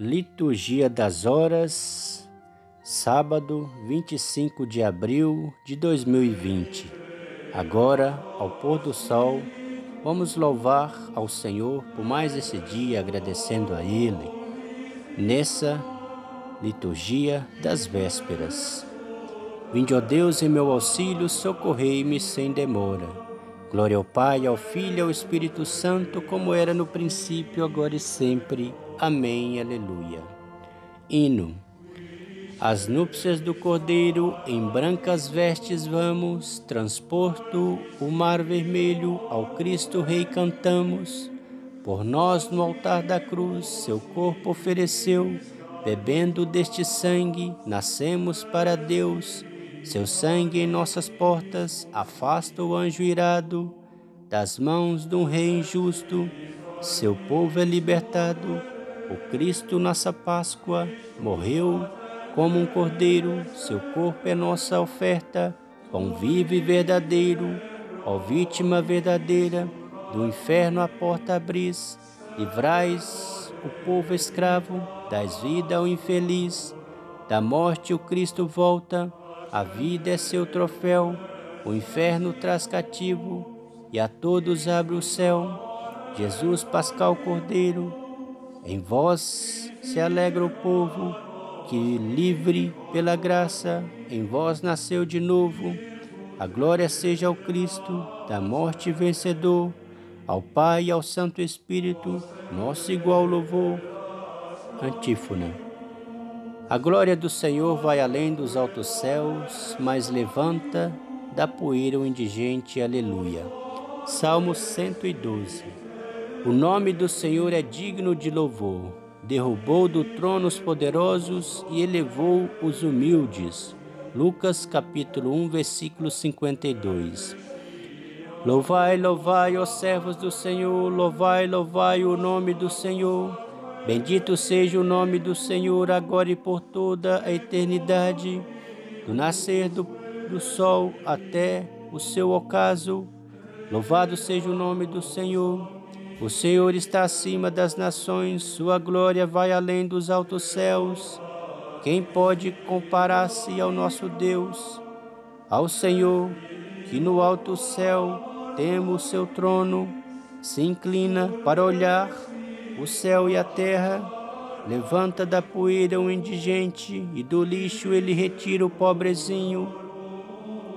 Liturgia das Horas, sábado 25 de abril de 2020. Agora, ao pôr do sol, vamos louvar ao Senhor por mais esse dia, agradecendo a Ele, nessa liturgia das vésperas. Vinde, ó Deus, em meu auxílio, socorrei-me sem demora. Glória ao Pai, ao Filho e ao Espírito Santo, como era no princípio, agora e sempre. Amém, aleluia. Hino. As núpcias do Cordeiro, em brancas vestes vamos, transporto o mar vermelho, ao Cristo Rei cantamos. Por nós no altar da cruz, seu corpo ofereceu, bebendo deste sangue, nascemos para Deus. Seu sangue em nossas portas afasta o anjo irado das mãos de um rei injusto. Seu povo é libertado o Cristo, nossa Páscoa, morreu como um cordeiro, seu corpo é nossa oferta, pão vivo e verdadeiro, ó vítima verdadeira, do inferno a porta abris, livrais o povo escravo, das vida ao infeliz, da morte o Cristo volta, a vida é seu troféu, o inferno traz cativo, e a todos abre o céu. Jesus Pascal Cordeiro, em vós se alegra o povo, que livre pela graça, em vós nasceu de novo. A glória seja ao Cristo, da morte vencedor, ao Pai e ao Santo Espírito, nosso igual louvor. Antífona. A glória do Senhor vai além dos altos céus, mas levanta da poeira o indigente. Aleluia. Salmo 112. O nome do Senhor é digno de louvor. Derrubou do trono os poderosos e elevou os humildes. Lucas capítulo 1, versículo 52. Louvai, louvai, ó servos do Senhor, louvai, louvai o nome do Senhor. Bendito seja o nome do Senhor, agora e por toda a eternidade, do nascer do, do sol até o seu ocaso. Louvado seja o nome do Senhor. O Senhor está acima das nações, sua glória vai além dos altos céus. Quem pode comparar-se ao nosso Deus? Ao Senhor, que no alto céu teme o seu trono, se inclina para olhar o céu e a terra, levanta da poeira o indigente e do lixo ele retira o pobrezinho.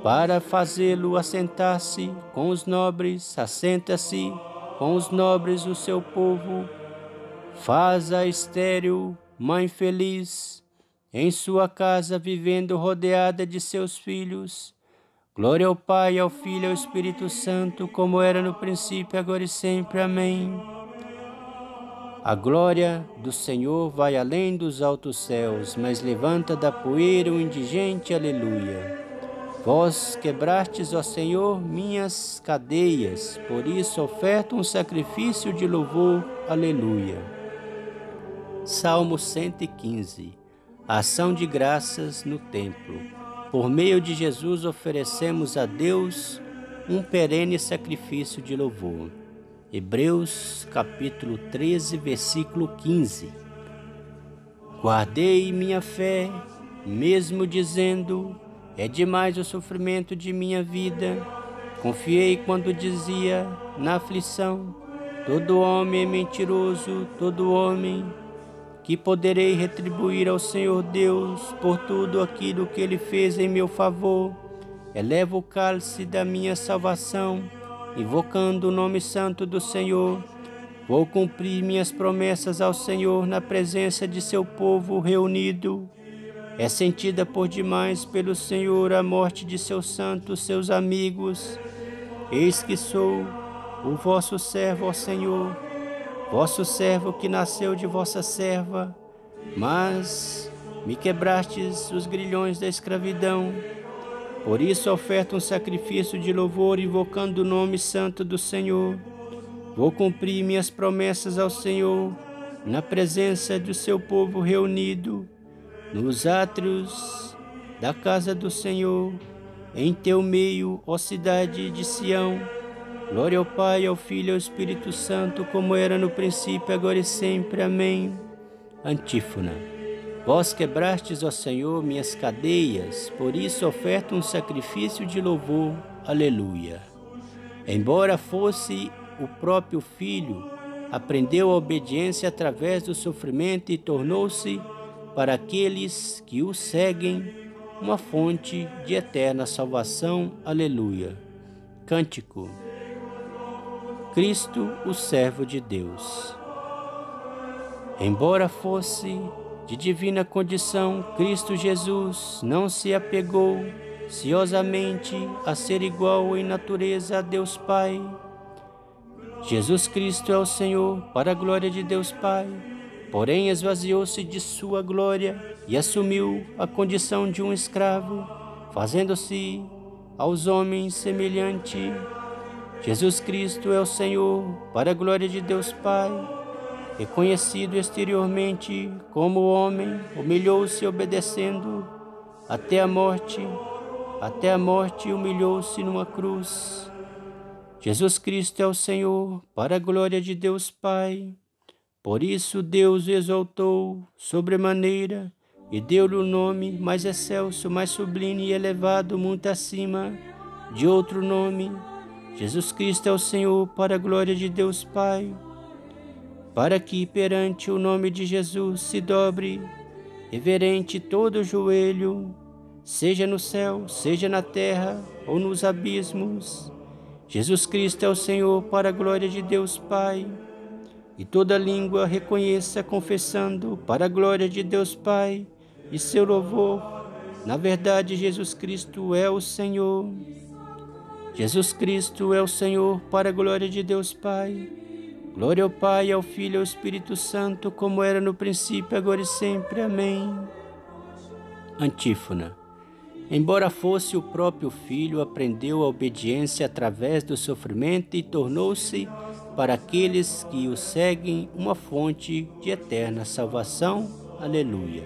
Para fazê-lo assentar-se com os nobres, assenta-se com os nobres o seu povo, faz a estéril mãe feliz, em sua casa vivendo rodeada de seus filhos. Glória ao Pai, ao Filho e ao Espírito Santo, como era no princípio, agora e sempre. Amém. A glória do Senhor vai além dos altos céus, mas levanta da poeira o indigente. Aleluia. Vós quebrastes, ó Senhor, minhas cadeias, por isso oferto um sacrifício de louvor. Aleluia. Salmo 115 Ação de graças no templo. Por meio de Jesus oferecemos a Deus um perene sacrifício de louvor. Hebreus capítulo 13, versículo 15. Guardei minha fé, mesmo dizendo: é demais o sofrimento de minha vida. Confiei quando dizia na aflição: Todo homem é mentiroso, todo homem. Que poderei retribuir ao Senhor Deus por tudo aquilo que Ele fez em meu favor? Elevo o cálice da minha salvação, invocando o nome santo do Senhor. Vou cumprir minhas promessas ao Senhor na presença de seu povo reunido. É sentida por demais pelo Senhor a morte de seus santos, seus amigos. Eis que sou o vosso servo, ó Senhor, vosso servo que nasceu de vossa serva, mas me quebrastes os grilhões da escravidão. Por isso oferto um sacrifício de louvor, invocando o nome santo do Senhor. Vou cumprir minhas promessas ao Senhor, na presença do seu povo reunido nos átrios da casa do Senhor, em teu meio, ó cidade de Sião. Glória ao Pai, ao Filho e ao Espírito Santo, como era no princípio, agora e sempre. Amém. Antífona. Vós quebrastes, ó Senhor, minhas cadeias, por isso oferto um sacrifício de louvor. Aleluia. Embora fosse o próprio Filho, aprendeu a obediência através do sofrimento e tornou-se, para aqueles que o seguem, uma fonte de eterna salvação. Aleluia. Cântico. Cristo, o servo de Deus. Embora fosse de divina condição, Cristo Jesus não se apegou ciosamente a ser igual em natureza a Deus Pai. Jesus Cristo é o Senhor, para a glória de Deus Pai. Porém, esvaziou-se de sua glória e assumiu a condição de um escravo, fazendo-se aos homens semelhante. Jesus Cristo é o Senhor, para a glória de Deus Pai. Reconhecido exteriormente como homem, humilhou-se obedecendo até a morte, até a morte humilhou-se numa cruz. Jesus Cristo é o Senhor, para a glória de Deus Pai. Por isso Deus o exaltou sobremaneira e deu-lhe o nome mais excelso, mais sublime e elevado, muito acima de outro nome. Jesus Cristo é o Senhor, para a glória de Deus Pai, para que perante o nome de Jesus se dobre reverente todo o joelho, seja no céu, seja na terra ou nos abismos. Jesus Cristo é o Senhor, para a glória de Deus Pai e toda língua reconheça, confessando para a glória de Deus Pai e seu louvor. Na verdade, Jesus Cristo é o Senhor. Jesus Cristo é o Senhor para a glória de Deus Pai. Glória ao Pai, ao Filho e ao Espírito Santo, como era no princípio, agora e sempre. Amém. Antífona. Embora fosse o próprio Filho, aprendeu a obediência através do sofrimento e tornou-se para aqueles que o seguem uma fonte de eterna salvação. Aleluia.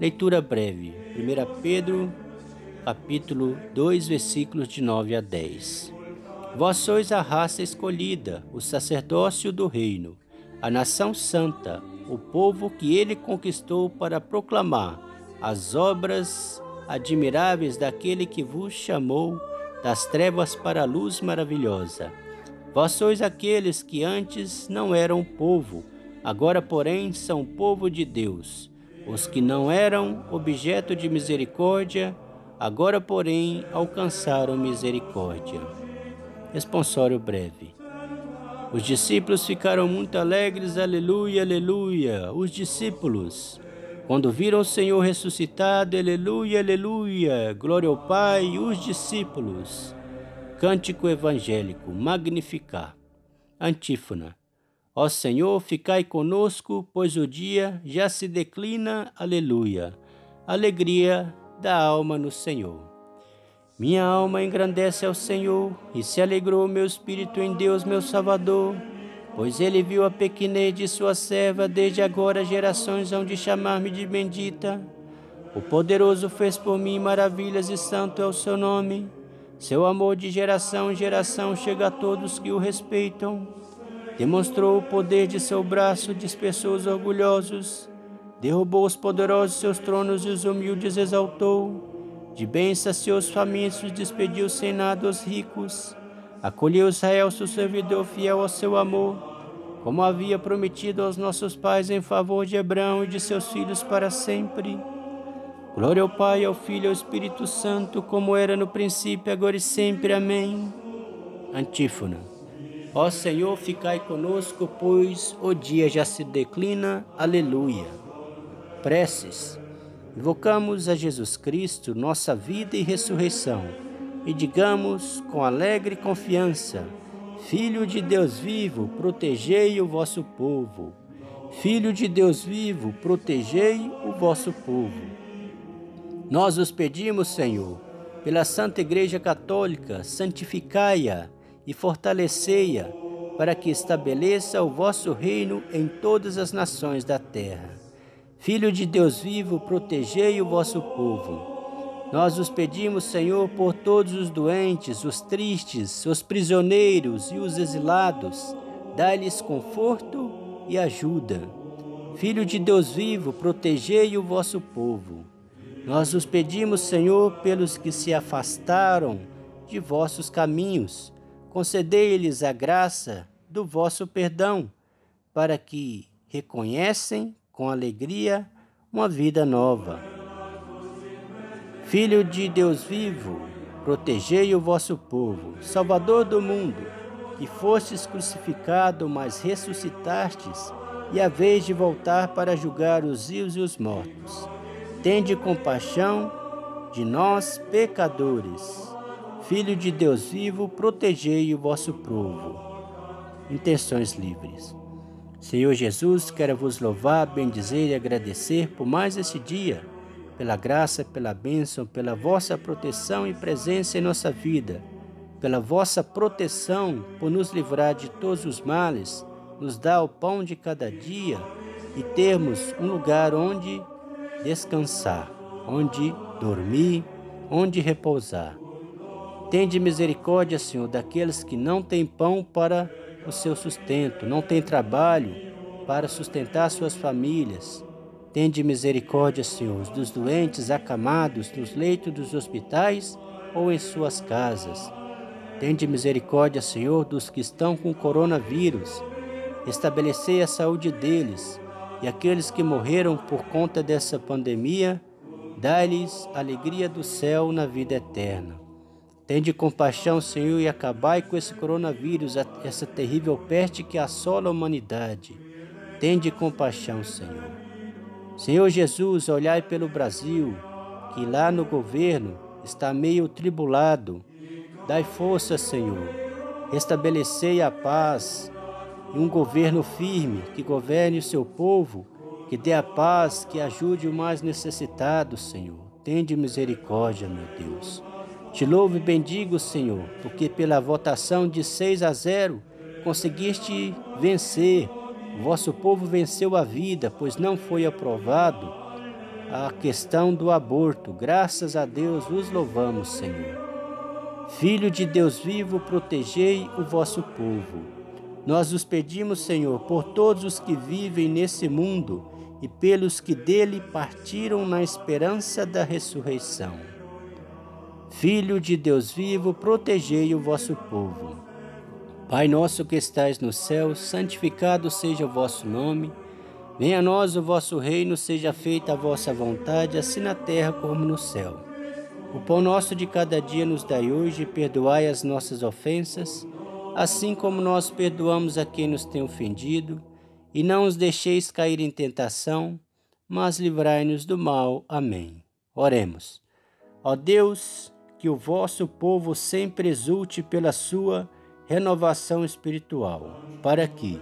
Leitura breve. 1 Pedro, capítulo 2, versículos de 9 a 10. Vós sois a raça escolhida, o sacerdócio do reino, a nação santa, o povo que ele conquistou para proclamar as obras admiráveis daquele que vos chamou das trevas para a luz maravilhosa. Vós sois aqueles que antes não eram povo, agora, porém, são povo de Deus. Os que não eram objeto de misericórdia, agora, porém, alcançaram misericórdia. Responsório breve. Os discípulos ficaram muito alegres, aleluia, aleluia. Os discípulos, quando viram o Senhor ressuscitado, aleluia, aleluia. Glória ao Pai, os discípulos. Cântico evangélico, magnificar. Antífona. Ó Senhor, ficai conosco, pois o dia já se declina, aleluia. Alegria da alma no Senhor. Minha alma engrandece ao Senhor, e se alegrou meu espírito em Deus, meu Salvador, pois ele viu a pequenez de sua serva, desde agora gerações hão de chamar-me de bendita. O poderoso fez por mim maravilhas e santo é o seu nome. Seu amor de geração em geração chega a todos que o respeitam. Demonstrou o poder de seu braço, dispersou os orgulhosos, derrubou os poderosos seus tronos e os humildes exaltou. De bem saciou os famintos, despediu sem nada os ricos. Acolheu Israel, seu servidor fiel ao seu amor, como havia prometido aos nossos pais em favor de Abraão e de seus filhos para sempre. Glória ao Pai, ao Filho e ao Espírito Santo, como era no princípio, agora e sempre. Amém. Antífona. Ó Senhor, ficai conosco, pois o dia já se declina. Aleluia. Preces. Invocamos a Jesus Cristo, nossa vida e ressurreição, e digamos com alegre confiança: Filho de Deus vivo, protegei o vosso povo. Filho de Deus vivo, protegei o vosso povo. Nós os pedimos, Senhor, pela Santa Igreja Católica, santificai-a e fortalecei-a, para que estabeleça o vosso reino em todas as nações da terra. Filho de Deus vivo, protegei o vosso povo. Nós os pedimos, Senhor, por todos os doentes, os tristes, os prisioneiros e os exilados, dá-lhes conforto e ajuda. Filho de Deus vivo, protegei o vosso povo. Nós os pedimos, Senhor, pelos que se afastaram de vossos caminhos. Concedei-lhes a graça do vosso perdão, para que reconhecem com alegria uma vida nova. Filho de Deus vivo, protegei o vosso povo, Salvador do mundo, que fostes crucificado, mas ressuscitastes, e a vez de voltar para julgar os vivos e os mortos. Tende compaixão de nós, pecadores. Filho de Deus vivo, protegei o vosso povo. Intenções livres. Senhor Jesus, quero vos louvar, bendizer e agradecer por mais esse dia, pela graça, pela bênção, pela vossa proteção e presença em nossa vida, pela vossa proteção por nos livrar de todos os males, nos dar o pão de cada dia e termos um lugar onde descansar, onde dormir, onde repousar. Tende misericórdia, Senhor, daqueles que não têm pão para o seu sustento, não têm trabalho para sustentar suas famílias. Tende misericórdia, Senhor, dos doentes acamados nos leitos dos hospitais ou em suas casas. Tende misericórdia, Senhor, dos que estão com coronavírus. Estabelecei a saúde deles e aqueles que morreram por conta dessa pandemia, dai-lhes alegria do céu na vida eterna. Tende compaixão, Senhor, e acabai com esse coronavírus, essa terrível peste que assola a humanidade. Tende compaixão, Senhor. Senhor Jesus, olhai pelo Brasil, que lá no governo está meio tribulado. Dai força, Senhor. Restabelecei a paz, e um governo firme que governe o seu povo, que dê a paz, que ajude o mais necessitado, Senhor. Tende misericórdia, meu Deus. Te louvo e bendigo, Senhor, porque pela votação de 6 a 0 conseguiste vencer. O vosso povo venceu a vida, pois não foi aprovado a questão do aborto. Graças a Deus vos louvamos, Senhor. Filho de Deus vivo, protegei o vosso povo. Nós os pedimos, Senhor, por todos os que vivem nesse mundo e pelos que dele partiram na esperança da ressurreição. Filho de Deus vivo, protegei o vosso povo. Pai nosso que estais no céu, santificado seja o vosso nome. Venha a nós o vosso reino, seja feita a vossa vontade, assim na terra como no céu. O pão nosso de cada dia nos dai hoje, perdoai as nossas ofensas, assim como nós perdoamos a quem nos tem ofendido, e não os deixeis cair em tentação, mas livrai-nos do mal. Amém. Oremos. Ó Deus, que o vosso povo sempre exulte pela sua renovação espiritual, para que,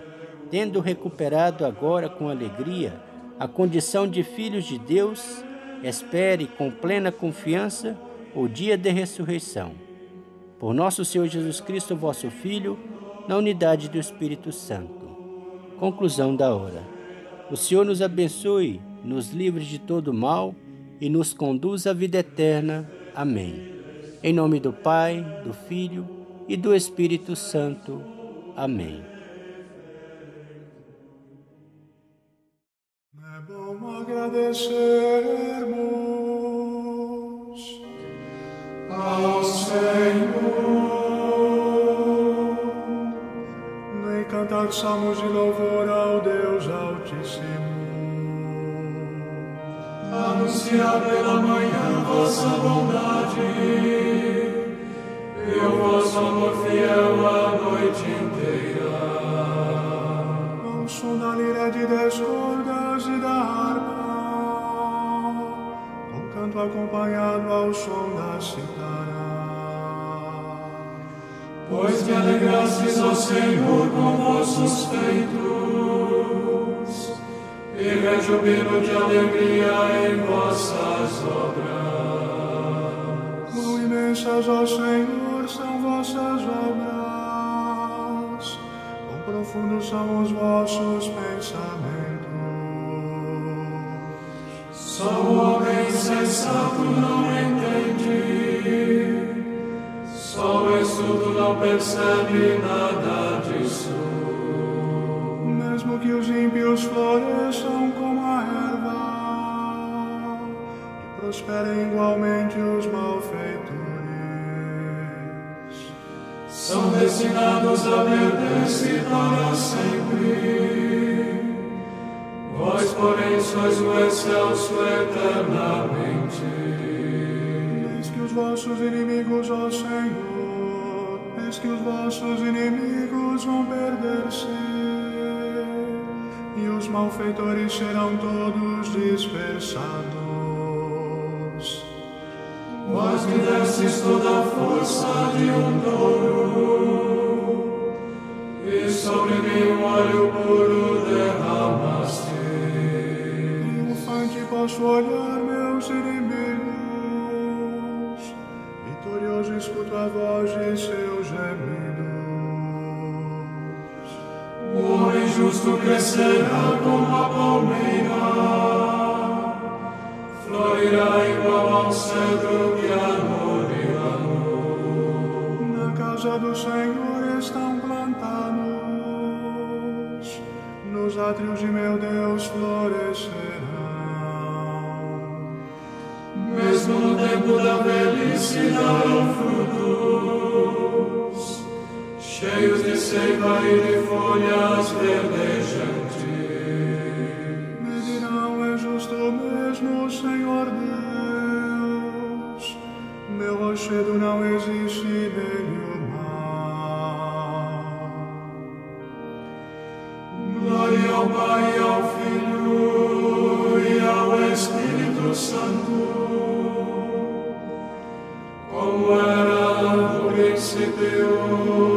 tendo recuperado agora com alegria a condição de filhos de Deus, espere com plena confiança o dia de ressurreição por nosso Senhor Jesus Cristo, vosso Filho, na unidade do Espírito Santo. Conclusão da hora. O Senhor nos abençoe, nos livre de todo mal e nos conduz à vida eterna. Amém. Em nome do Pai, do Filho e do Espírito Santo. Amém. É bom agradecermos ao Senhor. cantar salmos de louvor ao Deus Altíssimo. Anunciar pela manhã vossa bondade Pois te alegrastes, ó Senhor, com vossos feitos, e rejubilo de alegria em vossas obras. Quão imensas, ó Senhor, são vossas obras, quão profundos são os vossos pensamentos. Só o homem sensato não entende só estudo não percebe nada disso. Mesmo que que os ímpios floresçam como a erva e prosperem igualmente os malfeitores. São destinados a perder-se para sempre. Vós, porém, sois o excelso eternamente. Eis que os vossos inimigos, ó Senhor, que os vossos inimigos vão perder-se e os malfeitores serão todos dispersados. Vós me destes toda a força de um touro, e sobre mim um óleo puro florescerão. Mesmo no tempo da velhice darão frutos, cheios de seiva e de folhas verdejantes. Me dirão, é justo mesmo, Senhor Deus, meu rochedo não existe nele o mal. Glória ao Pai, e ao Filho Santo, como era no princípio,